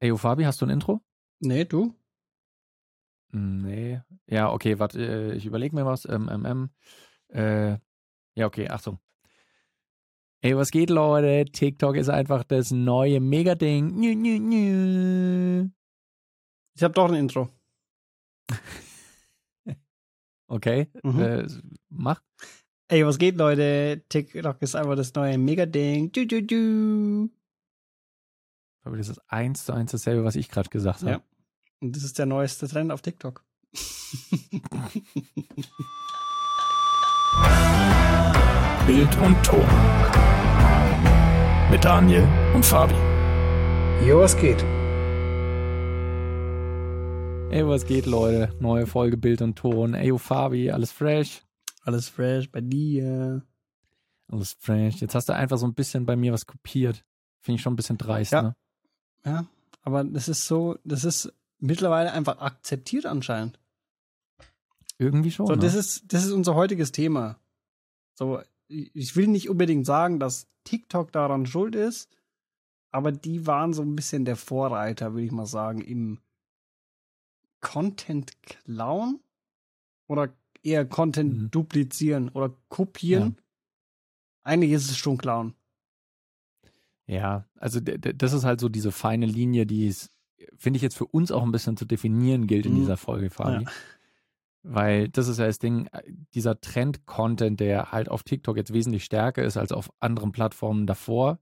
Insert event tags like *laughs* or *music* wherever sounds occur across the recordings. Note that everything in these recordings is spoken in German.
Ey, Fabi, hast du ein Intro? Nee, du? Nee. Ja, okay, warte, äh, ich überlege mir was. Ähm, ähm, ähm. Äh, ja, okay, Achtung. Ey, was geht, Leute? TikTok ist einfach das neue Mega-Ding. Nü, nü, nü. Ich habe doch ein Intro. *laughs* Okay, Mhm. äh, mach. Ey, was geht, Leute? TikTok ist einfach das neue Mega-Ding. Du, du, du. Aber das ist eins zu eins dasselbe, was ich gerade gesagt habe. Ja. Und das ist der neueste Trend auf TikTok. *laughs* Bild und Ton. Mit Daniel und Fabi. Jo, was geht? Ey, was geht, Leute? Neue Folge Bild und Ton. Ey, yo, Fabi, alles fresh? Alles fresh bei dir. Alles fresh. Jetzt hast du einfach so ein bisschen bei mir was kopiert. Finde ich schon ein bisschen dreist, Ja. ne? Ja, aber das ist so, das ist mittlerweile einfach akzeptiert anscheinend. Irgendwie schon. So, ne? das ist, das ist unser heutiges Thema. So, ich will nicht unbedingt sagen, dass TikTok daran schuld ist, aber die waren so ein bisschen der Vorreiter, würde ich mal sagen, im Content klauen oder eher Content Mhm. duplizieren oder kopieren. Eigentlich ist es schon klauen. Ja, also das ist halt so diese feine Linie, die es, finde ich, jetzt für uns auch ein bisschen zu definieren gilt in Mhm. dieser Folge, Fabi. Ja. Weil das ist ja das Ding, äh, dieser Trend-Content, der halt auf TikTok jetzt wesentlich stärker ist als auf anderen Plattformen davor,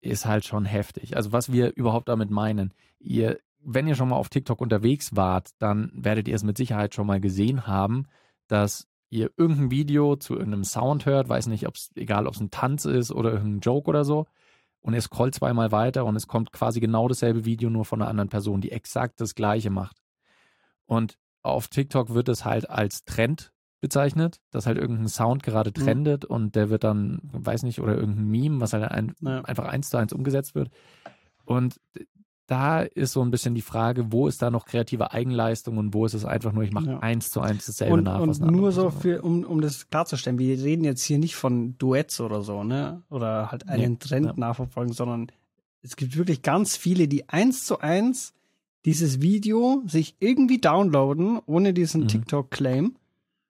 ist halt schon heftig. Also was wir überhaupt damit meinen, ihr, wenn ihr schon mal auf TikTok unterwegs wart, dann werdet ihr es mit Sicherheit schon mal gesehen haben, dass ihr irgendein Video zu irgendeinem Sound hört, weiß nicht, ob es, egal ob es ein Tanz ist oder irgendein Joke oder so, und ihr scrollt zweimal weiter und es kommt quasi genau dasselbe Video nur von einer anderen Person, die exakt das gleiche macht. Und auf TikTok wird es halt als Trend bezeichnet, dass halt irgendein Sound gerade Mhm. trendet und der wird dann, weiß nicht, oder irgendein Meme, was halt ein, Ja. einfach eins zu eins umgesetzt wird. Und da ist so ein bisschen die Frage, wo ist da noch kreative Eigenleistung und wo ist es einfach nur, ich mache Ja. eins zu eins dasselbe Und, nach. und nur so für, um, um das klarzustellen, wir reden jetzt hier nicht von Duets oder so, ne? Oder halt einen Nee, Trend ja. nachverfolgen, sondern es gibt wirklich ganz viele, die eins zu eins dieses Video sich irgendwie downloaden, ohne diesen Mhm. TikTok-Claim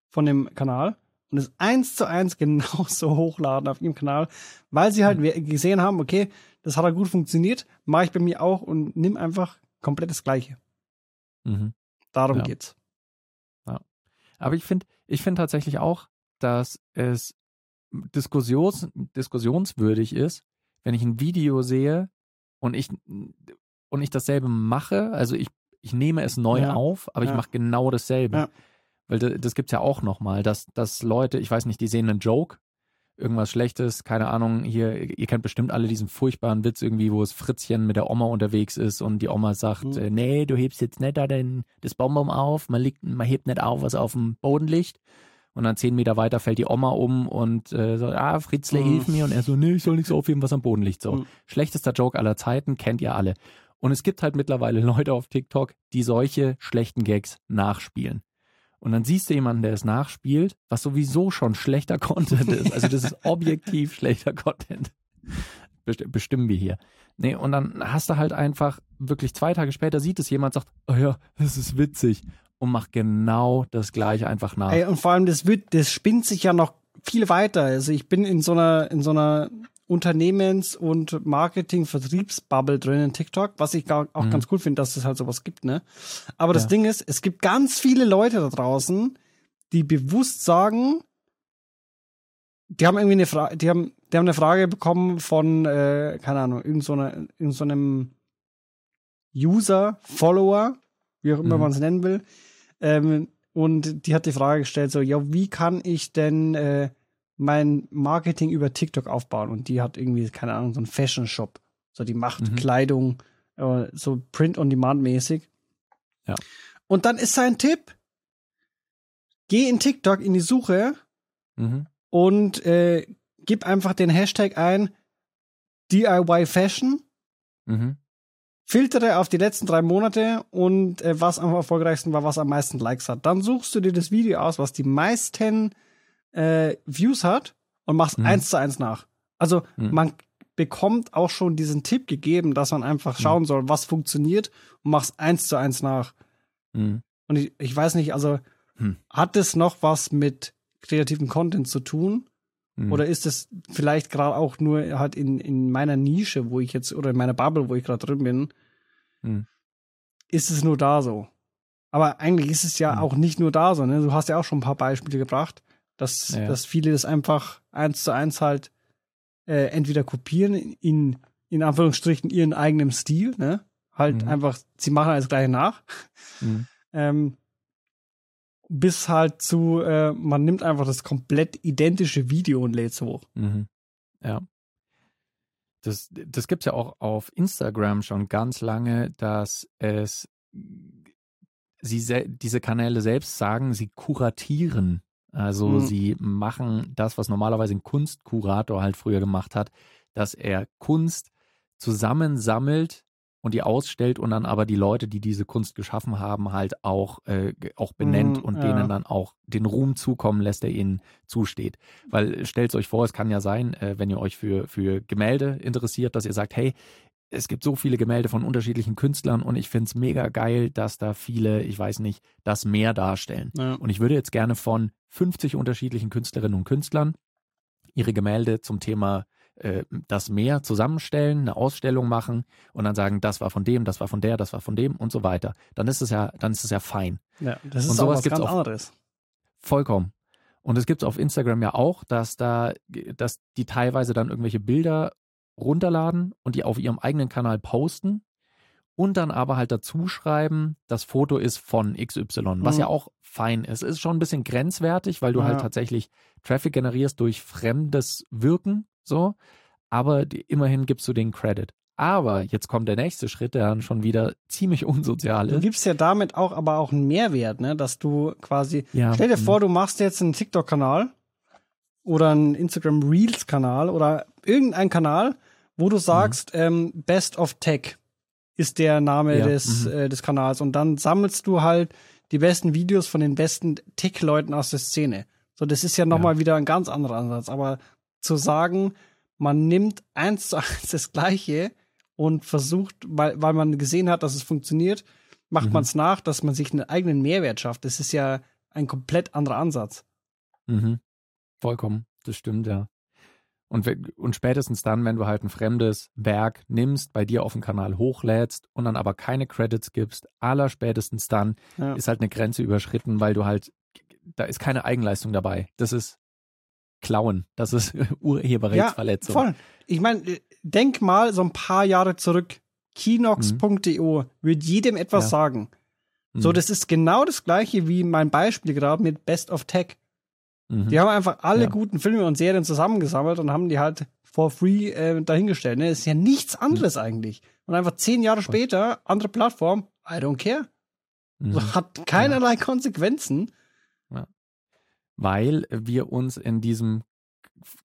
von dem Kanal und es eins zu eins *laughs* genauso hochladen auf ihrem Kanal, weil sie Mhm. halt we- gesehen haben, okay, das hat ja gut funktioniert, mache ich bei mir auch und nimm einfach komplett das Gleiche. Mhm. Darum Ja. geht's. Aber ich finde, ich finde tatsächlich auch, dass es Diskussions, diskussionswürdig ist, wenn ich ein Video sehe und ich und ich dasselbe mache, also ich, ich nehme es neu Ja. auf, aber ich Ja. mache genau dasselbe. Weil das, gibt's ja auch nochmal, dass, dass Leute, ich weiß nicht, die sehen einen Joke, irgendwas Schlechtes, keine Ahnung, hier, ihr kennt bestimmt alle diesen furchtbaren Witz irgendwie, wo es Fritzchen mit der Oma unterwegs ist und die Oma sagt, Mhm. äh, nee, du hebst jetzt nicht da den, das Bonbon auf, man, liegt, man hebt nicht auf, was auf dem Boden liegt. Und dann zehn Meter weiter fällt die Oma um und äh, so, ah, Fritzle, Mhm. hilf mir. Und er so, nee, ich soll nichts aufheben, was am Boden liegt. So, Mhm. schlechtester Joke aller Zeiten, kennt ihr alle. Und es gibt halt mittlerweile *laughs* Leute auf TikTok, die solche schlechten Gags nachspielen. Und dann siehst du jemanden, der es nachspielt, was sowieso schon schlechter Content ist. Also das ist *laughs* objektiv schlechter Content. Best- Bestimmen wir hier. Nee, und dann hast du halt einfach wirklich zwei Tage später sieht es jemand, sagt, oh ja, das ist witzig. Und macht genau das gleiche einfach nach. Ey, und vor allem, das wird, das spinnt sich ja noch viel weiter. Also ich bin in so einer, in so einer Unternehmens- und Marketing-Vertriebsbubble drin in TikTok, was ich auch Mhm. ganz cool finde, dass es halt sowas gibt, ne? Aber das Ja. Ding ist, es gibt ganz viele Leute da draußen, die bewusst sagen, die haben irgendwie eine Frage, die haben, die haben eine Frage bekommen von, äh, keine Ahnung, irgend so, einer, irgend so einem User, Follower, wie auch immer Mhm. man es nennen will. Ähm, und die hat die Frage gestellt, so, ja, wie kann ich denn äh, mein Marketing über TikTok aufbauen? Und die hat irgendwie, keine Ahnung, so einen Fashion-Shop. So, die macht Mhm. Kleidung, äh, so Print-on-Demand-mäßig. Ja. Und dann ist sein Tipp, geh in TikTok in die Suche Mhm. und äh, gib einfach den Hashtag ein DIY Fashion, Mhm. filtere auf die letzten drei Monate und äh, was am erfolgreichsten war, was am meisten Likes hat. Dann suchst du dir das Video aus, was die meisten äh, Views hat und machst Mhm. eins zu eins nach. Also Mhm. man, bekommt auch schon diesen Tipp gegeben, dass man einfach Mhm. schauen soll, was funktioniert und mach's eins zu eins nach. Mhm. Und ich, ich weiß nicht, also Hm. hat es noch was mit kreativen Content zu tun? Mhm. Oder ist es vielleicht gerade auch nur halt in, in meiner Nische, wo ich jetzt, oder in meiner Bubble, wo ich gerade drin bin, Mhm. ist es nur da so? Aber eigentlich ist es ja Mhm. auch nicht nur da so, ne? Du hast ja auch schon ein paar Beispiele gebracht, dass, Ja. dass viele das einfach eins zu eins halt äh, entweder kopieren in, in Anführungsstrichen ihren eigenen Stil, ne? Halt Mhm. einfach, sie machen alles gleich nach. Mhm. *laughs* Ähm, bis halt zu, äh, man nimmt einfach das komplett identische Video und lädt es hoch. Mhm. Ja. Das, das gibt es ja auch auf Instagram schon ganz lange, dass es sie diese Kanäle selbst sagen, sie kuratieren. Also Mhm. sie machen das, was normalerweise ein Kunstkurator halt früher gemacht hat, dass er Kunst zusammensammelt und die ausstellt und dann aber die Leute, die diese Kunst geschaffen haben, halt auch, äh, auch benennt Mhm, und ja. denen dann auch den Ruhm zukommen lässt, der ihnen zusteht. Weil stellt euch vor, es kann ja sein, äh, wenn ihr euch für, für Gemälde interessiert, dass ihr sagt, hey, es gibt so viele Gemälde von unterschiedlichen Künstlern und ich finde es mega geil, dass da viele, ich weiß nicht, das Meer darstellen. Ja. Und ich würde jetzt gerne von 50 unterschiedlichen Künstlerinnen und Künstlern ihre Gemälde zum Thema äh, das Meer zusammenstellen, eine Ausstellung machen und dann sagen, das war von dem, das war von der, das war von dem und so weiter. Dann ist es ja, dann ist es ja fein. ja, das Und ist auch sowas was gibt's ganz auch- anderes. Vollkommen. Und es gibt es auf Instagram ja auch, dass da, dass die teilweise dann irgendwelche Bilder runterladen und die auf ihrem eigenen Kanal posten und dann aber halt dazu schreiben, das Foto ist von XY, was Mhm. ja auch fein ist. Ist schon ein bisschen grenzwertig, weil du halt Ja. tatsächlich Traffic generierst durch fremdes Wirken, so. Aber die, immerhin gibst du den Credit. Aber jetzt kommt der nächste Schritt, der dann schon wieder ziemlich *laughs* unsozial Du ist. gibst ja damit auch aber auch einen Mehrwert, ne? Dass du quasi. Ja, Stell dir mhm. vor, du machst jetzt einen TikTok-Kanal oder einen Instagram Reels-Kanal oder irgendeinen Kanal, wo du sagst, ähm, Best of Tech ist der Name Ja, des, mhm. äh, des Kanals. Und dann sammelst du halt die besten Videos von den besten Tech-Leuten aus der Szene. So, das ist ja nochmal wieder ein ganz anderer Ansatz. Aber zu sagen, man nimmt eins zu eins das Gleiche und versucht, weil, weil man gesehen hat, dass es funktioniert, macht Mhm. man es nach, dass man sich einen eigenen Mehrwert schafft. Das ist ja ein komplett anderer Ansatz. Mhm. Vollkommen, das stimmt, ja. Und, und spätestens dann, wenn du halt ein fremdes Werk nimmst, bei dir auf dem Kanal hochlädst und dann aber keine Credits gibst, aller spätestens dann Ja. ist halt eine Grenze überschritten, weil du halt, da ist keine Eigenleistung dabei. Das ist Klauen, das ist *laughs* Urheberrechtsverletzung. Voll. Ich meine, äh, denk mal so ein paar Jahre zurück. Kinox.io wird jedem etwas Ja. sagen. Mhm. So, das ist genau das gleiche wie mein Beispiel gerade mit Best of Tech. Mhm. Die haben einfach alle Ja. guten Filme und Serien zusammengesammelt und haben die halt for free äh, dahingestellt. Ne? Ist ja nichts anderes eigentlich. Und einfach zehn Jahre später, andere Plattform, I don't care. Mhm. So, hat keinerlei Konsequenzen. weil wir uns in diesem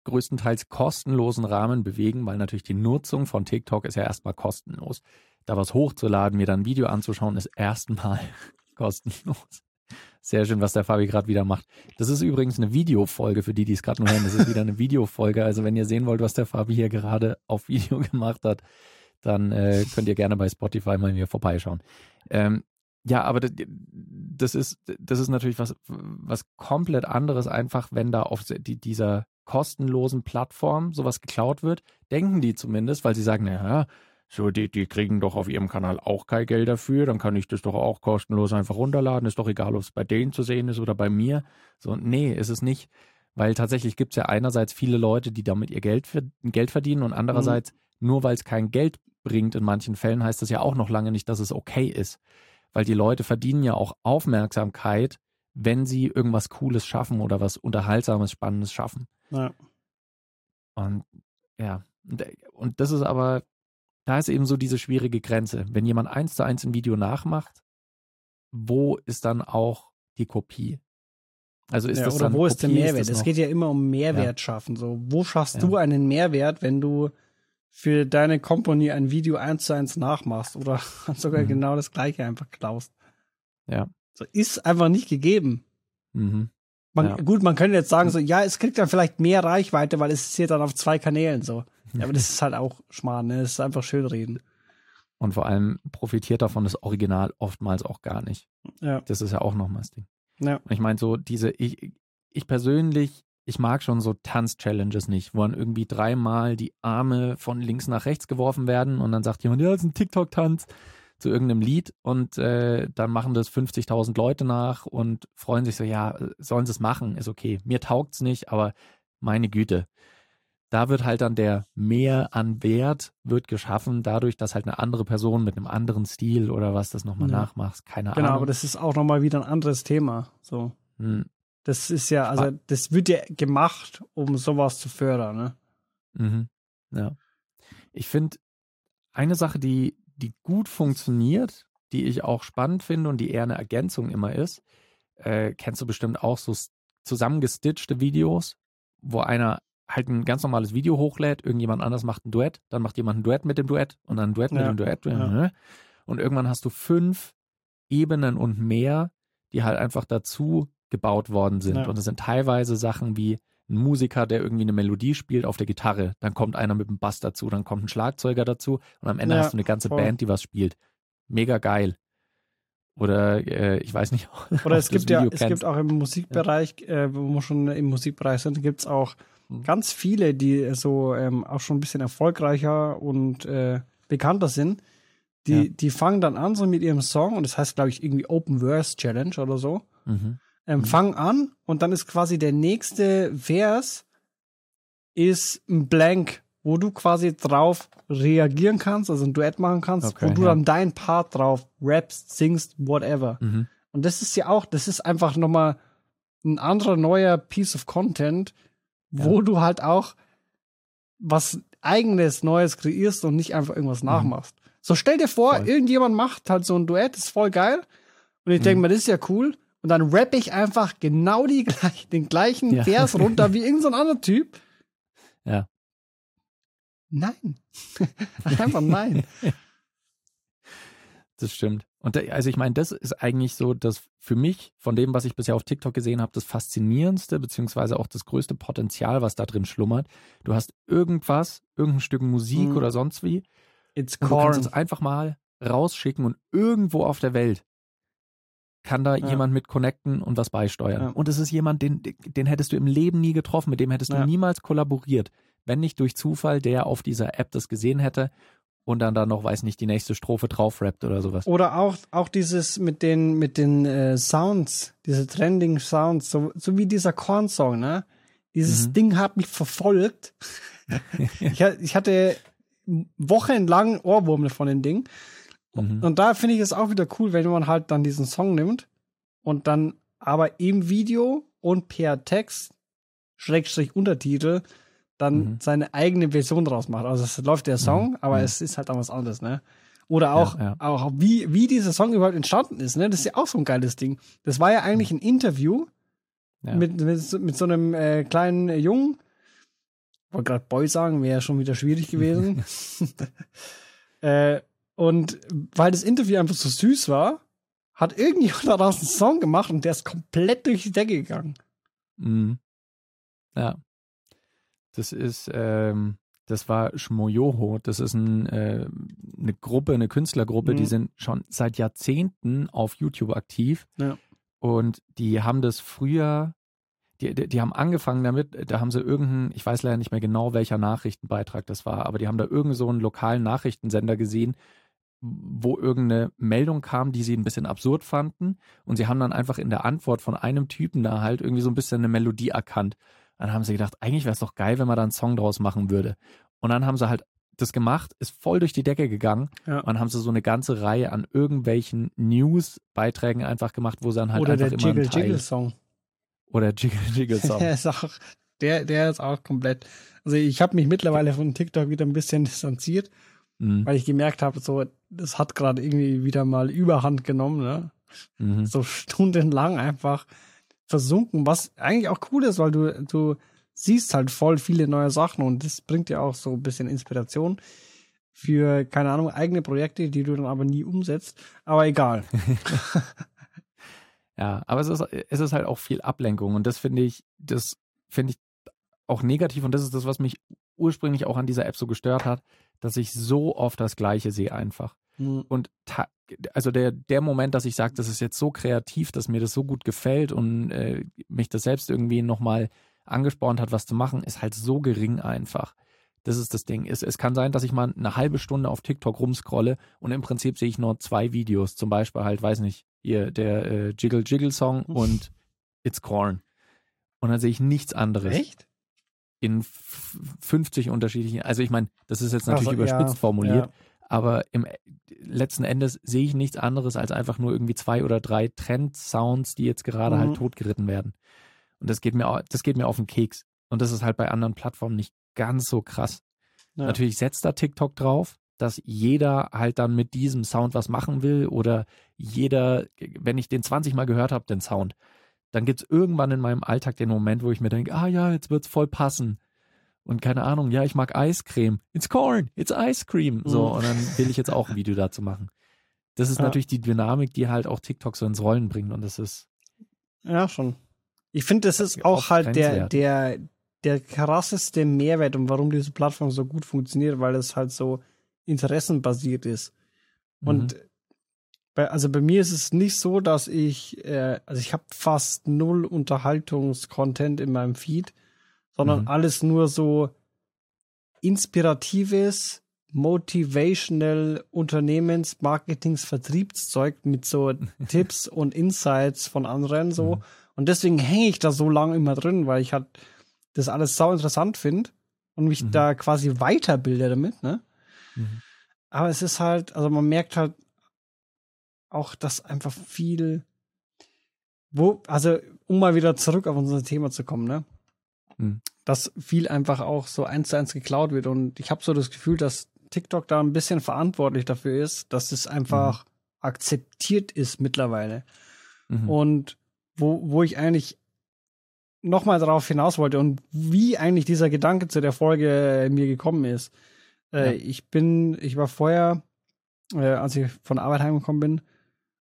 größtenteils kostenlosen Rahmen bewegen, weil natürlich die Nutzung von TikTok ist ja erstmal kostenlos. Da was hochzuladen, mir dann ein Video anzuschauen, ist erstmal *laughs* kostenlos. Sehr schön, was der Fabi gerade wieder macht. Das ist übrigens eine Videofolge für die, die es gerade nur hören. Das ist wieder eine Videofolge. Also wenn ihr sehen wollt, was der Fabi hier gerade auf Video *laughs* gemacht hat, dann äh, könnt ihr gerne bei Spotify mal hier vorbeischauen. Ähm, ja, aber das, das ist das ist natürlich was was komplett anderes einfach, wenn da auf die, dieser kostenlosen Plattform sowas geklaut wird, denken die zumindest, weil sie sagen, naja, so die die kriegen doch auf ihrem Kanal auch kein Geld dafür, dann kann ich das doch auch kostenlos einfach runterladen, ist doch egal, ob es bei denen zu sehen ist oder bei mir. So nee, ist es nicht, weil tatsächlich gibt es ja einerseits viele Leute, die damit ihr Geld Geld verdienen und andererseits nur weil es kein Geld bringt in manchen Fällen heißt das ja auch noch lange nicht, dass es okay ist weil die Leute verdienen ja auch Aufmerksamkeit, wenn sie irgendwas Cooles schaffen oder was Unterhaltsames, Spannendes schaffen. Ja. Und ja, und, und das ist aber, da ist eben so diese schwierige Grenze. Wenn jemand eins zu eins ein Video nachmacht, wo ist dann auch die Kopie? Also ist ja, das oder dann wo ist der Kopie, Mehrwert? Es geht ja immer um Mehrwert schaffen. So, wo schaffst Ja. du einen Mehrwert, wenn du für deine Company ein Video eins zu eins nachmachst oder *laughs* sogar Mhm. genau das gleiche einfach klaust? Ja. So, ist einfach nicht gegeben. Mhm. Man, Ja. Gut, man könnte jetzt sagen, so, ja, es kriegt dann vielleicht mehr Reichweite, weil es ist hier dann auf zwei Kanälen so. Ja, aber das ist halt auch Schmarrn, ne? Das ist einfach schön reden. Und vor allem profitiert davon das Original oftmals auch gar nicht. Ja. Das ist ja auch nochmal das Ding. Ja. Und ich meine, so diese, ich, ich persönlich, ich mag schon so Tanz-Challenges nicht, wo dann irgendwie dreimal die Arme von links nach rechts geworfen werden und dann sagt jemand, ja, das ist ein TikTok-Tanz zu irgendeinem Lied und äh, dann machen das 50.000 Leute nach und freuen sich so, ja, sollen sie es machen, ist okay. Mir taugt's nicht, aber meine Güte. Da wird halt dann der Mehr an Wert wird geschaffen, dadurch, dass halt eine andere Person mit einem anderen Stil oder was das nochmal Ja. nachmacht. Keine Genau, Ahnung. aber das ist auch nochmal wieder ein anderes Thema. So. Hm. Das ist ja, also das wird ja gemacht, um sowas zu fördern, ne? Mhm. Ja. Ich finde, eine Sache, die, die gut funktioniert, die ich auch spannend finde und die eher eine Ergänzung immer ist, äh, kennst du bestimmt auch so zusammengestitchte Videos, wo einer halt ein ganz normales Video hochlädt, irgendjemand anders macht ein Duett, dann macht jemand ein Duett mit dem Duett und dann ein Duett mit Ja, dem Duett. ja. ne? Und irgendwann hast du fünf Ebenen und mehr, die halt einfach dazu gebaut worden sind. Ja. Und es sind teilweise Sachen wie ein Musiker, der irgendwie eine Melodie spielt auf der Gitarre, dann kommt einer mit dem Bass dazu, dann kommt ein Schlagzeuger dazu und am Ende hast du eine ganze voll. Band, die was spielt. Mega geil. Oder äh, ich weiß nicht. Oder es das gibt ja, es gibt auch im Musikbereich, äh, wo wir schon im Musikbereich sind, gibt es auch Mhm. ganz viele, die so ähm, auch schon ein bisschen erfolgreicher und äh, bekannter sind. Die, Ja. die fangen dann an so mit ihrem Song und das heißt, glaube ich, irgendwie Open Verse Challenge oder so. Mhm. Ähm, Mhm. Fangen an und dann ist quasi der nächste Vers ist ein Blank, wo du quasi drauf reagieren kannst, also ein Duett machen kannst, Okay, wo du ja. dann deinen Part drauf rappst, singst, whatever. Mhm. Und das ist ja auch, das ist einfach nochmal ein anderer neuer Piece of Content, wo Ja. du halt auch was eigenes Neues kreierst und nicht einfach irgendwas nachmachst. So stell dir vor, Mhm. Voll. irgendjemand macht halt so ein Duett, ist voll geil. Und ich denke Mhm. mir, das ist ja cool. Und dann rapp ich einfach genau die, *laughs* den gleichen Ja. Vers runter wie irgendein so anderer Typ. Ja. Nein. *laughs* einfach nein. *laughs* Das stimmt. Und da, also ich meine, das ist eigentlich so das für mich von dem, was ich bisher auf TikTok gesehen habe, das faszinierendste beziehungsweise auch das größte Potenzial, was da drin schlummert. Du hast irgendwas, irgendein Stück Musik Mhm. oder sonst wie, It's und du kannst corn. es einfach mal rausschicken und irgendwo auf der Welt kann da Ja. jemand mit connecten und was beisteuern. Ja. Und es ist jemand, den, den hättest du im Leben nie getroffen, mit dem hättest du Ja. niemals kollaboriert, wenn nicht durch Zufall der auf dieser App das gesehen hätte und dann da noch, weiß nicht, die nächste Strophe drauf rappt oder sowas. Oder auch, auch dieses mit den, mit den äh, Sounds, diese trending Sounds, so, so wie dieser Korn-Song, ne? Dieses Mhm. Ding hat mich verfolgt. *laughs* ich, ich hatte wochenlang Ohrwurm von dem Ding. Mhm. Und da finde ich es auch wieder cool, wenn man halt dann diesen Song nimmt und dann aber im Video und per Text, Schrägstrich Untertitel, dann Mhm. seine eigene Version draus macht. Also es läuft der Song, Mhm. aber Mhm. es ist halt dann was anderes, ne? Oder auch, Ja, ja. auch wie, wie dieser Song überhaupt entstanden ist, ne? Das ist ja auch so ein geiles Ding. Das war ja eigentlich ein Interview Ja. mit, mit, so- mit so einem äh, kleinen äh, Jungen. Wollte gerade Boy sagen, wäre schon wieder schwierig gewesen. *laughs* *laughs* äh, und weil das Interview einfach so süß war, hat irgendjemand *laughs* daraus einen Song gemacht und der ist komplett durch die Decke gegangen. Mhm. Ja. Das ist, ähm, das war Schmoyoho. Das ist ein, äh, eine Gruppe, eine Künstlergruppe, die Mhm. sind schon seit Jahrzehnten auf YouTube aktiv. Ja. Und die haben das früher, die, die, die haben angefangen damit, da haben sie irgendeinen, ich weiß leider nicht mehr genau, welcher Nachrichtenbeitrag das war, aber die haben da irgend so einen lokalen Nachrichtensender gesehen, wo irgendeine Meldung kam, die sie ein bisschen absurd fanden. Und sie haben dann einfach in der Antwort von einem Typen da halt irgendwie so ein bisschen eine Melodie erkannt. Dann haben sie gedacht, eigentlich wäre es doch geil, wenn man da einen Song draus machen würde. Und dann haben sie halt das gemacht, ist voll durch die Decke gegangen. Ja. Und dann haben sie so eine ganze Reihe an irgendwelchen News-Beiträgen einfach gemacht, wo sie dann halt Oder einfach der immer Jiggle Jiggle Song. oder Jiggle Jiggle Song. Der *laughs* ist auch, der, der ist auch komplett. Also ich habe mich mittlerweile von TikTok wieder ein bisschen distanziert, mhm. weil ich gemerkt habe, so, das hat gerade irgendwie wieder mal Überhand genommen, ne? Mhm. so stundenlang einfach versunken, was eigentlich auch cool ist, weil du, du siehst halt voll viele neue Sachen und das bringt dir auch so ein bisschen Inspiration für, keine Ahnung, eigene Projekte, die du dann aber nie umsetzt. Aber egal. *laughs* *laughs* Ja, aber es ist, es ist halt auch viel Ablenkung und das finde ich, das finde ich auch negativ und das ist das, was mich ursprünglich auch an dieser App so gestört hat, dass ich so oft das Gleiche sehe einfach. Hm. Und also der, der Moment, dass ich sage, das ist jetzt so kreativ, dass mir das so gut gefällt und äh, mich das selbst irgendwie nochmal angespornt hat, was zu machen, ist halt so gering einfach. Das ist das Ding. Es, es kann sein, dass ich mal eine halbe Stunde auf TikTok rumscrolle und im Prinzip sehe ich nur zwei Videos. Zum Beispiel halt, weiß nicht, hier der äh, Jiggle Jiggle Song und It's Corn. Und dann sehe ich nichts anderes Echt? in f- 50 unterschiedlichen. Also ich meine, das ist jetzt natürlich Also, überspitzt ja, formuliert, ja. Aber im letzten Endes sehe ich nichts anderes als einfach nur irgendwie zwei oder drei Trend-Sounds, die jetzt gerade Mhm. halt totgeritten werden. Und das geht mir, das geht mir auf den Keks. Und das ist halt bei anderen Plattformen nicht ganz so krass. Ja. Natürlich setzt da TikTok drauf, dass jeder halt dann mit diesem Sound was machen will oder jeder, wenn ich den 20 Mal gehört habe, den Sound, dann gibt es irgendwann in meinem Alltag den Moment, wo ich mir denke, ah ja, jetzt wird's voll passen. Und keine Ahnung, ja, ich mag Eiscreme. It's corn, it's ice cream. So, Mhm. und dann will ich jetzt auch ein Video dazu machen. Das ist Ja. natürlich die Dynamik, die halt auch TikTok so ins Rollen bringt. Und das ist, Ja, schon. Ich finde, das ist Auch halt der, der, der krasseste Mehrwert und warum diese Plattform so gut funktioniert, weil es halt so interessenbasiert ist. Und Mhm. bei, also bei mir ist es nicht so, dass ich, äh, also ich habe fast null Unterhaltungskontent in meinem Feed, sondern Mhm. alles nur so inspiratives, motivational Unternehmens-, Marketings-, Vertriebszeug mit so *laughs* Tipps und Insights von anderen so. Mhm. Und deswegen hänge ich da so lange immer drin, weil ich halt das alles sau interessant finde und mich Mhm. da quasi weiterbilde damit, ne? Mhm. Aber es ist halt, also man merkt halt auch, dass einfach viel, wo, also um mal wieder zurück auf unser Thema zu kommen, ne? Mhm. Dass viel einfach auch so eins zu eins geklaut wird. Und ich habe so das Gefühl, dass TikTok da ein bisschen verantwortlich dafür ist, dass es einfach akzeptiert ist mittlerweile. Mhm. Und wo, wo ich eigentlich nochmal darauf hinaus wollte und wie eigentlich dieser Gedanke zu der Folge mir gekommen ist. Äh, Ja. Ich bin, ich war vorher, äh, als ich von Arbeit heimgekommen bin,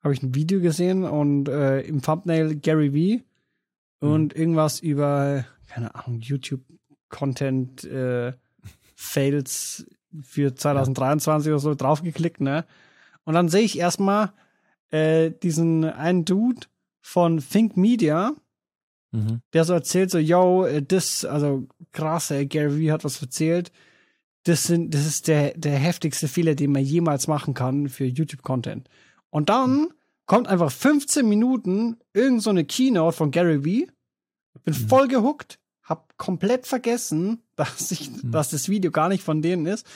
habe ich ein Video gesehen und äh, im Thumbnail Gary Vee und irgendwas über, keine Ahnung, YouTube-Content, äh, Fails für 2023 oder so draufgeklickt, ne? Und dann sehe ich erstmal äh, diesen einen Dude von Think Media, Mhm. der so erzählt, so, yo, äh, das, also krass, ey, Gary Vee hat was erzählt. Das sind, das ist der, der heftigste Fehler, den man jemals machen kann für YouTube-Content. Und dann kommt einfach 15 Minuten irgend so eine Keynote von Gary Vee. Bin Mhm. voll gehuckt, hab komplett vergessen, *laughs* dass ich, Mhm. dass das Video gar nicht von denen ist.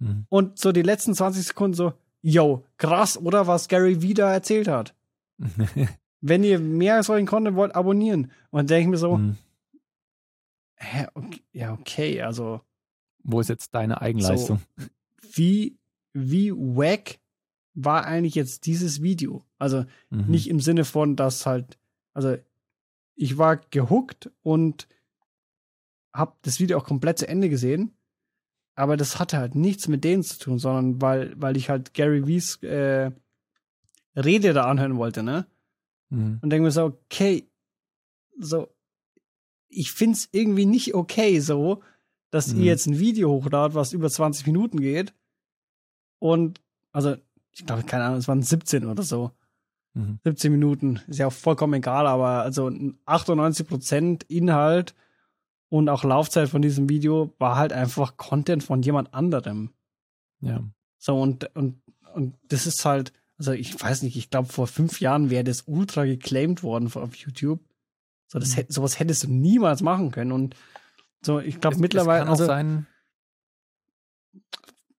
Mhm. Und so die letzten 20 Sekunden so, yo, krass, oder was Gary da erzählt hat. *laughs* Wenn ihr mehr solchen Content wollt, abonnieren. Und dann denke ich mir so, Mhm. hä, okay, ja, okay, also Wo ist jetzt deine Eigenleistung? wie, wie wack war eigentlich jetzt dieses Video? Also Mhm. nicht im Sinne von, dass halt, also ich war gehuckt und hab das Video auch komplett zu Ende gesehen, aber das hatte halt nichts mit denen zu tun, sondern weil, weil ich halt Gary Vees äh, Rede da anhören wollte, ne? Mhm. Und denke mir so, okay, so, ich find's irgendwie nicht okay so, dass Mhm. ihr jetzt ein Video hochladet, was über 20 Minuten geht. Und, also, ich glaube, keine Ahnung, es waren 17 oder so. Mhm. 17 Minuten, ist ja auch vollkommen egal, aber also 98% Inhalt und auch Laufzeit von diesem Video war halt einfach Content von jemand anderem. Ja. So, und, und, und das ist halt, also ich weiß nicht, ich glaube, vor fünf Jahren wäre das ultra geclaimed worden auf YouTube. So, das Mhm. hätt, sowas hättest du niemals machen können. Und so, ich glaube mittlerweile, Es kann auch also, sein,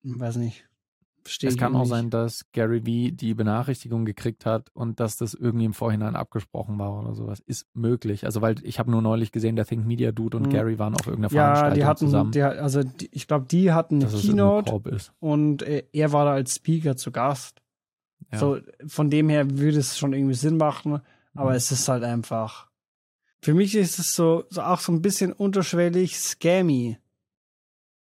weiß nicht. Verstehe es kann auch nicht. sein, dass Gary Vee die Benachrichtigung gekriegt hat und dass das irgendwie im Vorhinein abgesprochen war oder sowas. Ist möglich. Also, weil ich habe nur neulich gesehen, der Think Media Dude und Mhm. Gary waren auf irgendeiner Ja, Veranstaltung die hatten, zusammen. die, also die, ich glaube, die hatten eine dass Keynote ist. und äh, er war da als Speaker zu Gast. Ja. So, von dem her würde es schon irgendwie Sinn machen, aber Mhm. es ist halt einfach. Für mich ist es so, so auch so ein bisschen unterschwellig scammy.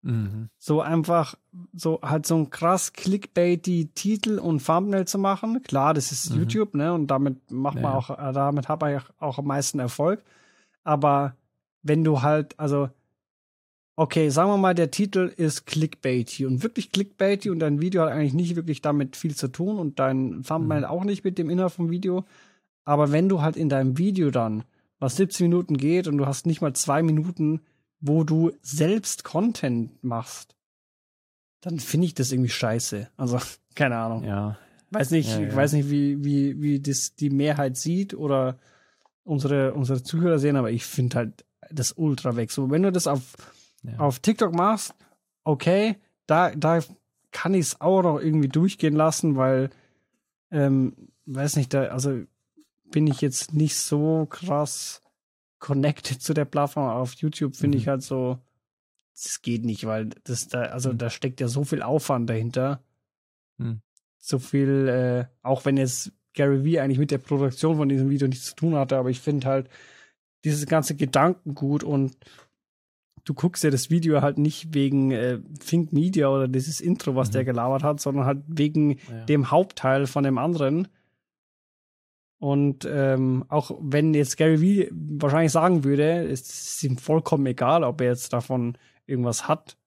Mhm. So einfach, so halt so ein krass clickbaity Titel und Thumbnail zu machen. Klar, das ist Mhm. YouTube, ne? Und damit macht Ja, man auch, äh, damit hat man ja auch am meisten Erfolg. Aber wenn du halt, also, okay, sagen wir mal, der Titel ist clickbaity und wirklich clickbaity und dein Video hat eigentlich nicht wirklich damit viel zu tun und dein Thumbnail Mhm. auch nicht mit dem Inhalt vom Video. Aber wenn du halt in deinem Video dann, was 17 Minuten geht und du hast nicht mal zwei Minuten, wo du selbst Content machst, dann finde ich das irgendwie scheiße. Also, *laughs* keine Ahnung. Ja. Weiß nicht, Ja, ich ja. weiß nicht, wie, wie, wie das die Mehrheit sieht oder unsere, unsere Zuhörer sehen, aber ich finde halt das ultra weg. So, wenn du das auf, ja. auf TikTok machst, okay, da, da kann ich es auch noch irgendwie durchgehen lassen, weil, ähm, weiß nicht, da, also bin ich jetzt nicht so krass connected zu der Plattform. Auf YouTube finde Mhm. ich halt so, das geht nicht, weil das da, also Mhm. da steckt ja so viel Aufwand dahinter. Mhm. So viel, äh, auch wenn jetzt Gary Vee eigentlich mit der Produktion von diesem Video nichts zu tun hatte, aber ich finde halt dieses ganze Gedankengut und du guckst ja das Video halt nicht wegen äh, Think Media oder dieses Intro, was Mhm. der gelabert hat, sondern halt wegen ja. dem Hauptteil von dem anderen. Und ähm, auch wenn jetzt Gary Vee wahrscheinlich sagen würde, es ist ihm vollkommen egal, ob er jetzt davon irgendwas hat,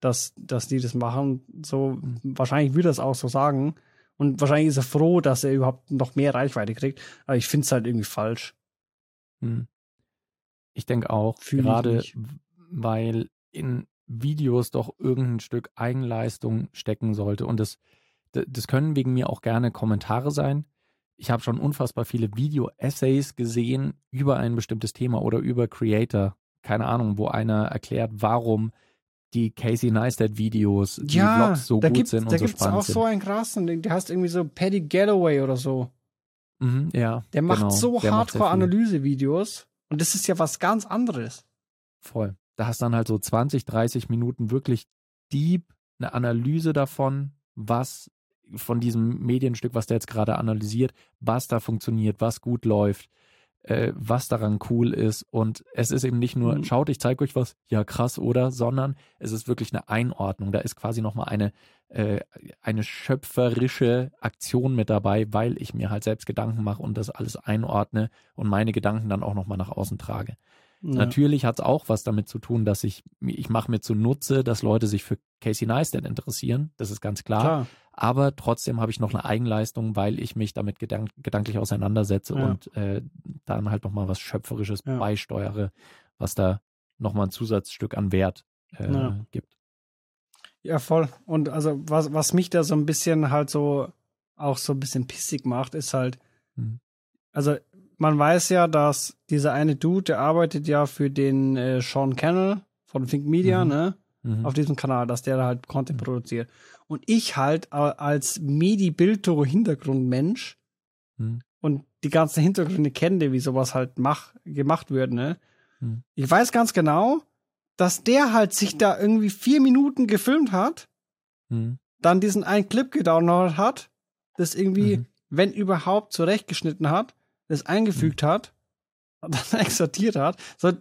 dass, dass die das machen. So, Mhm. wahrscheinlich würde er es auch so sagen. Und wahrscheinlich ist er froh, dass er überhaupt noch mehr Reichweite kriegt. Aber ich finde es halt irgendwie falsch. Hm. Ich denke auch, Fühl gerade weil in Videos doch irgendein Stück Eigenleistung stecken sollte. Und das, das können wegen mir auch gerne Kommentare sein. Ich habe schon unfassbar viele Video-Essays gesehen über ein bestimmtes Thema oder über Creator. Keine Ahnung, wo einer erklärt, warum die Casey Neistat-Videos, die Vlogs so da gut sind da und so auch spannend sind. so einen krassen, Ding, der heißt irgendwie so Paddy Galloway oder so. Mhm, ja, Der macht genau, so. Hardcore-Analyse-Videos. Und das ist ja was ganz anderes. Voll. Da hast dann halt so 20, 30 Minuten wirklich deep eine Analyse davon, was von diesem Medienstück, was der jetzt gerade analysiert, was da funktioniert, was gut läuft, äh, was daran cool ist. Und es ist eben nicht nur, Mhm. schaut, ich zeige euch was, ja krass, oder, sondern es ist wirklich eine Einordnung. Da ist quasi nochmal eine, äh, eine schöpferische Aktion mit dabei, weil ich mir halt selbst Gedanken mache und das alles einordne und meine Gedanken dann auch nochmal nach außen trage. Ja. Natürlich hat es auch was damit zu tun, dass ich, ich mache mir zunutze, dass Leute sich für Casey Neistat interessieren. Das ist ganz klar. Klar. Aber trotzdem habe ich noch eine Eigenleistung, weil ich mich damit gedank gedanklich auseinandersetze Ja. und äh, dann halt nochmal was Schöpferisches Ja. beisteuere, was da nochmal ein Zusatzstück an Wert äh, Ja. gibt. Ja, voll. Und also, was, was mich da so ein bisschen halt so auch so ein bisschen pissig macht, ist halt, Mhm. also man weiß ja, dass dieser eine Dude, der arbeitet ja für den äh, Sean Cannell von Think Media, Mhm. ne? Mhm. Auf diesem Kanal, dass der da halt Content produziert. Und ich halt äh, als Medi-Bildto-Hintergrundmensch Mhm. und die ganzen Hintergründe kenne, wie sowas halt mach, gemacht wird, ne? Mhm. Ich weiß ganz genau, dass der halt sich da irgendwie vier Minuten gefilmt hat, Mhm. dann diesen einen Clip gedownloadet hat, das irgendwie, Mhm. wenn überhaupt, zurechtgeschnitten hat, das eingefügt hat und dann *laughs* exportiert hat. So,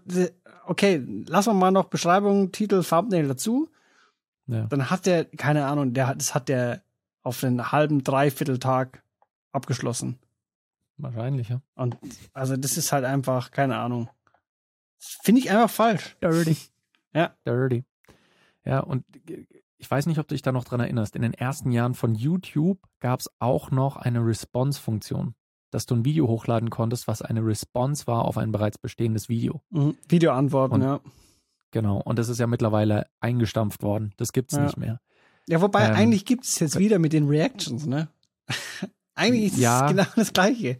okay, lassen wir mal noch Beschreibung, Titel, Thumbnail dazu. Ja. Dann hat der, keine Ahnung, der hat, das hat der auf einen halben, dreiviertel Tag abgeschlossen. Wahrscheinlich, ja. Und also das ist halt einfach, keine Ahnung. Finde ich einfach falsch. Dirty. *laughs* Ja. Dirty. Ja, und ich weiß nicht, ob du dich da noch dran erinnerst. In den ersten Jahren von YouTube gab es auch noch eine Response-Funktion, dass du ein Video hochladen konntest, was eine Response war auf ein bereits bestehendes Video. Mhm. Video antworten, Und- ja. Genau. Und das ist ja mittlerweile eingestampft worden. Das gibt's Ja. nicht mehr. Ja, wobei Ähm, eigentlich gibt es jetzt wieder mit den Reactions, ne? *laughs* eigentlich ist Ja. es genau das Gleiche.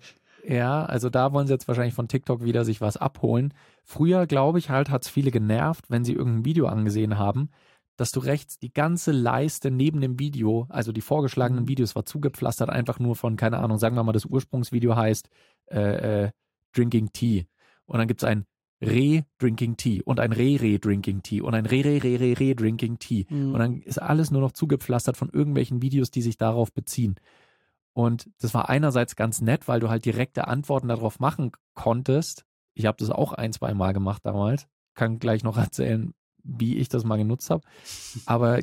Ja, also da wollen sie jetzt wahrscheinlich von TikTok wieder sich was abholen. Früher, glaube ich, halt hat es viele genervt, wenn sie irgendein Video angesehen haben, dass du rechts die ganze Leiste neben dem Video, also die vorgeschlagenen Mhm. Videos, war zugepflastert einfach nur von, keine Ahnung, sagen wir mal, das Ursprungsvideo heißt äh, äh, Drinking Tea. Und dann gibt's ein Re-Drinking Tea und ein Re-Re-Drinking Tea und ein Re-Re-Re-Re-Re-Drinking Tea. Mhm. Und dann ist alles nur noch zugepflastert von irgendwelchen Videos, die sich darauf beziehen. Und das war einerseits ganz nett, weil du halt direkte Antworten darauf machen konntest. Ich habe das auch ein, zwei Mal gemacht damals. Kann gleich noch *laughs* erzählen, wie ich das mal genutzt habe. Aber,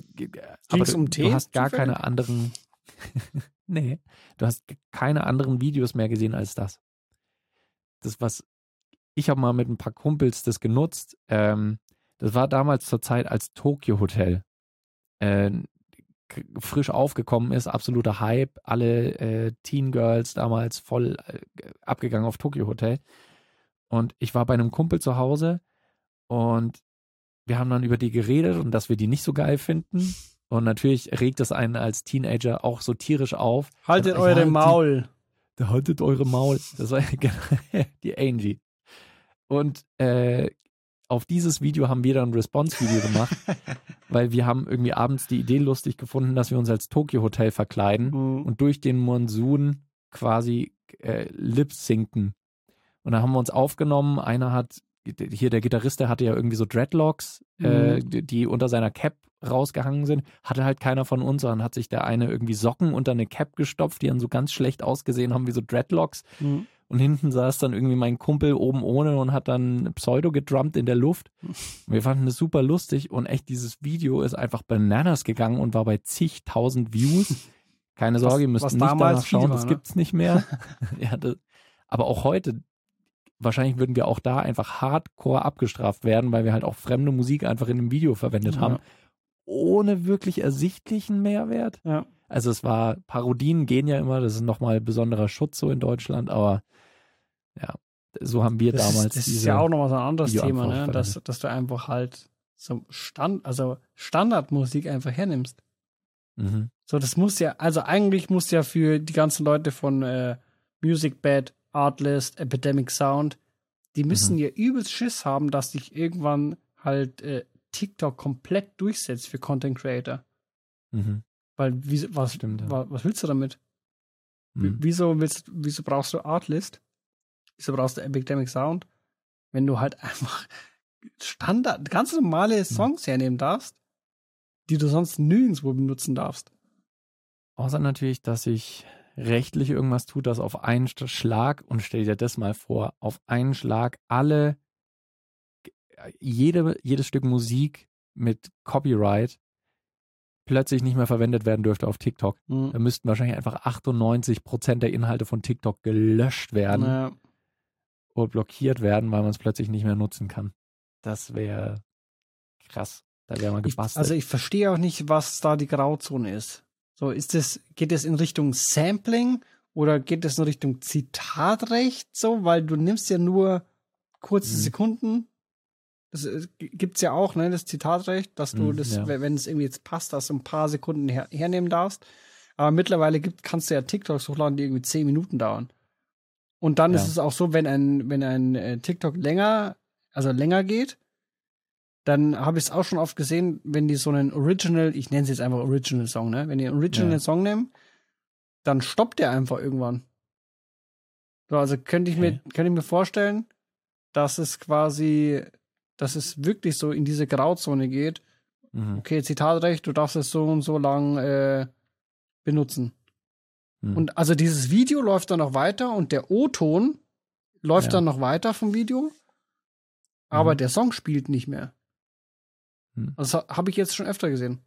aber du, um du hast gar keine anderen. *laughs* nee, du hast keine anderen Videos mehr gesehen als das. Das, was ich habe mal mit ein paar Kumpels das genutzt. Ähm, Das war damals zur Zeit, als Tokyo Hotel äh, frisch aufgekommen ist, absoluter Hype. Alle äh, Teen Girls damals voll äh, abgegangen auf Tokyo Hotel. Und ich war bei einem Kumpel zu Hause und wir haben dann über die geredet und dass wir die nicht so geil finden. Und natürlich regt es einen als Teenager auch so tierisch auf. Haltet eure die- Maul. Da haltet eure Maul. Das war *laughs* die Angie. Und äh, auf dieses Video haben wir dann ein Response-Video gemacht, *laughs* weil wir haben irgendwie abends die Idee lustig gefunden, dass wir uns als Tokyo Hotel verkleiden Mhm. und durch den Monsun quasi äh, lip-sinken. Und da haben wir uns aufgenommen. Einer hat, hier der Gitarrist, der hatte ja irgendwie so Dreadlocks, äh, Mhm. die, die unter seiner Cap rausgehangen sind. Hatte halt keiner von uns, sondern hat sich der eine irgendwie Socken unter eine Cap gestopft, die dann so ganz schlecht ausgesehen haben, wie so Dreadlocks. Mhm. Und hinten saß dann irgendwie mein Kumpel oben ohne und hat dann Pseudo gedrummt in der Luft. Wir fanden das super lustig und echt dieses Video ist einfach bananas gegangen und war bei zigtausend Views. Keine Sorge, ihr müsst was nicht danach schauen, war, das ne? gibt's nicht mehr. *laughs* ja, das, aber auch heute, wahrscheinlich würden wir auch da einfach hardcore abgestraft werden, weil wir halt auch fremde Musik einfach in dem Video verwendet Ja. haben, ohne wirklich ersichtlichen Mehrwert. Ja. Also es war, Parodien gehen ja immer, das ist nochmal besonderer Schutz so in Deutschland, aber ja, so haben wir Das, damals ist, das ist ja auch nochmal so ein anderes Thema, ne? dass, dass du einfach halt so Stand, also Standardmusik einfach hernimmst. mhm. So, das muss ja, also eigentlich muss ja für die ganzen Leute von äh, Music Bed, Artlist, Epidemic Sound, die müssen Mhm. ja übelst Schiss haben, dass sich irgendwann halt äh, TikTok komplett durchsetzt für Content Creator. Mhm. Weil, wie, was, Stimmt, ja. wa, was willst du damit? Mhm. Wieso willst, wieso brauchst du Artlist? Wieso brauchst du Epidemic Sound? Wenn du halt *laughs* einfach Standard, ganz Mhm. normale Songs hernehmen darfst, die du sonst nirgendwo benutzen darfst. Außer natürlich, dass sich rechtlich irgendwas tut, dass auf einen Sch- Schlag, und stell dir das mal vor, auf einen Schlag alle, jede, jedes Stück Musik mit Copyright plötzlich nicht mehr verwendet werden dürfte auf TikTok. Mhm. Da müssten wahrscheinlich einfach 98 Prozent der Inhalte von TikTok gelöscht werden Ja. Oder blockiert werden, weil man es plötzlich nicht mehr nutzen kann. Das wäre krass. Da wäre man Ich, gebastelt. also ich verstehe auch nicht, was da die Grauzone ist. So, ist es, geht es in Richtung Sampling oder geht es in Richtung Zitatrecht so, weil du nimmst ja nur kurze Mhm. Sekunden. Das äh, gibt's ja auch, ne, das Zitatrecht, dass du Mhm, das, ja. wenn wenn es irgendwie jetzt passt, dass du ein paar Sekunden her hernehmen darfst. Aber mittlerweile gibt, kannst du ja TikToks hochladen, die irgendwie zehn Minuten dauern. Und dann Ja. ist es auch so, wenn ein, wenn ein äh, TikTok länger, also länger geht, dann habe ich es auch schon oft gesehen, wenn die so einen Original, ich nenne es jetzt einfach Original Song, ne? Wenn die einen Original Ja. Song nehmen, dann stoppt der einfach irgendwann. So, also könnte ich mir, Okay. könnte ich mir vorstellen, dass es quasi, dass es wirklich so in diese Grauzone geht. mhm. Okay, Zitatrecht, du darfst es so und so lang äh, benutzen. Mhm. Und also dieses Video läuft dann noch weiter und der O-Ton läuft Ja. dann noch weiter vom Video, aber Mhm. der Song spielt nicht mehr. Mhm. Also das habe ich jetzt schon öfter gesehen.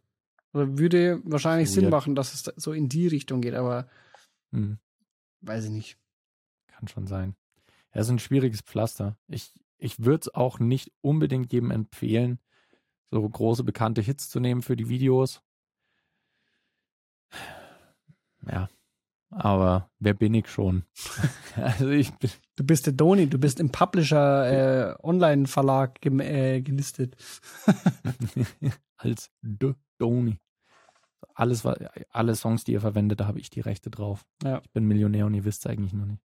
Also würde wahrscheinlich Sinn Weird. machen, dass es so in die Richtung geht, aber Mhm. weiß ich nicht. Kann schon sein. Ja, es ist ein schwieriges Pflaster. Ich, ich würde es auch nicht unbedingt jedem empfehlen, so große bekannte Hits zu nehmen für die Videos. Ja, aber wer bin ich schon? *laughs* also ich bin, Du bist der Doni, du bist im Publisher äh, Online-Verlag äh, gelistet. *laughs* als The Doni. Alles, alle Songs, die ihr verwendet, da habe ich die Rechte drauf. Ja. Ich bin Millionär und ihr wisst es eigentlich noch nicht.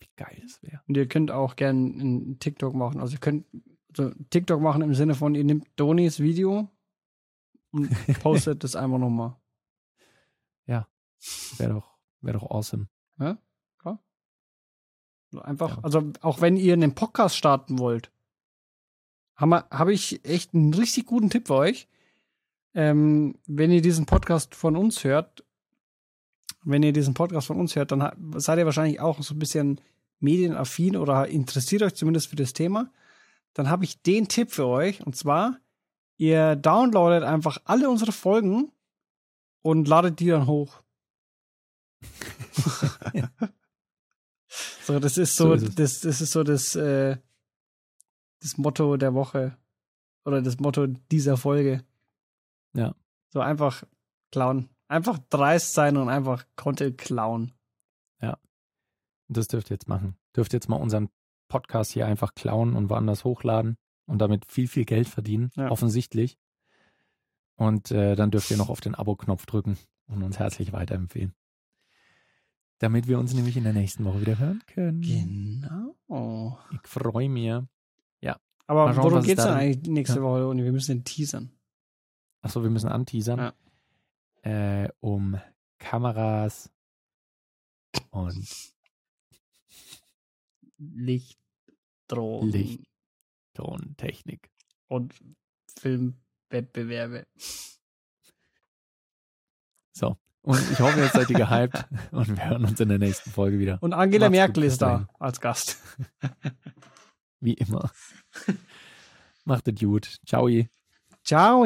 Wie geil es wäre. Und ihr könnt auch gern einen TikTok machen. Also ihr könnt so TikTok machen im Sinne von, ihr nehmt Donis Video und *laughs* postet das einfach nochmal. Wäre doch, wär doch awesome. So Einfach, Ja. also auch wenn ihr einen Podcast starten wollt, habe hab ich echt einen richtig guten Tipp für euch. Ähm, wenn ihr diesen Podcast von uns hört, wenn ihr diesen Podcast von uns hört, dann seid ihr wahrscheinlich auch so ein bisschen medienaffin oder interessiert euch zumindest für das Thema. Dann habe ich den Tipp für euch und zwar, ihr downloadet einfach alle unsere Folgen und ladet die dann hoch. *laughs* so, das ist So so, ist das, das ist so das, äh, das Motto der Woche. oder das Motto dieser Folge. Ja. So einfach klauen. Einfach dreist sein und einfach Content klauen. Das dürft ihr jetzt machen. Dürft jetzt mal unseren Podcast hier einfach klauen und woanders hochladen und damit viel, viel Geld verdienen. Ja. Offensichtlich. Und äh, dann dürft ihr noch auf den Abo-Knopf drücken und uns herzlich weiterempfehlen. Damit wir uns nämlich in der nächsten Woche wieder hören können. Genau. Ich freue mich. Aber Mal schauen, worum was es denn dann- eigentlich nächste Ja. Woche, Uni? Wir müssen den teasern. Achso, wir müssen anteasern. Äh, um Kameras und Licht, Drohnen Licht. Tontechnik. und Filmwettbewerbe. So. Und ich hoffe, jetzt seid ihr gehypt *laughs* und wir hören uns in der nächsten Folge wieder. Und Angela Macht's Merkel ist da als Gast. *laughs* Wie immer. Macht es gut. Ciao. Ciao.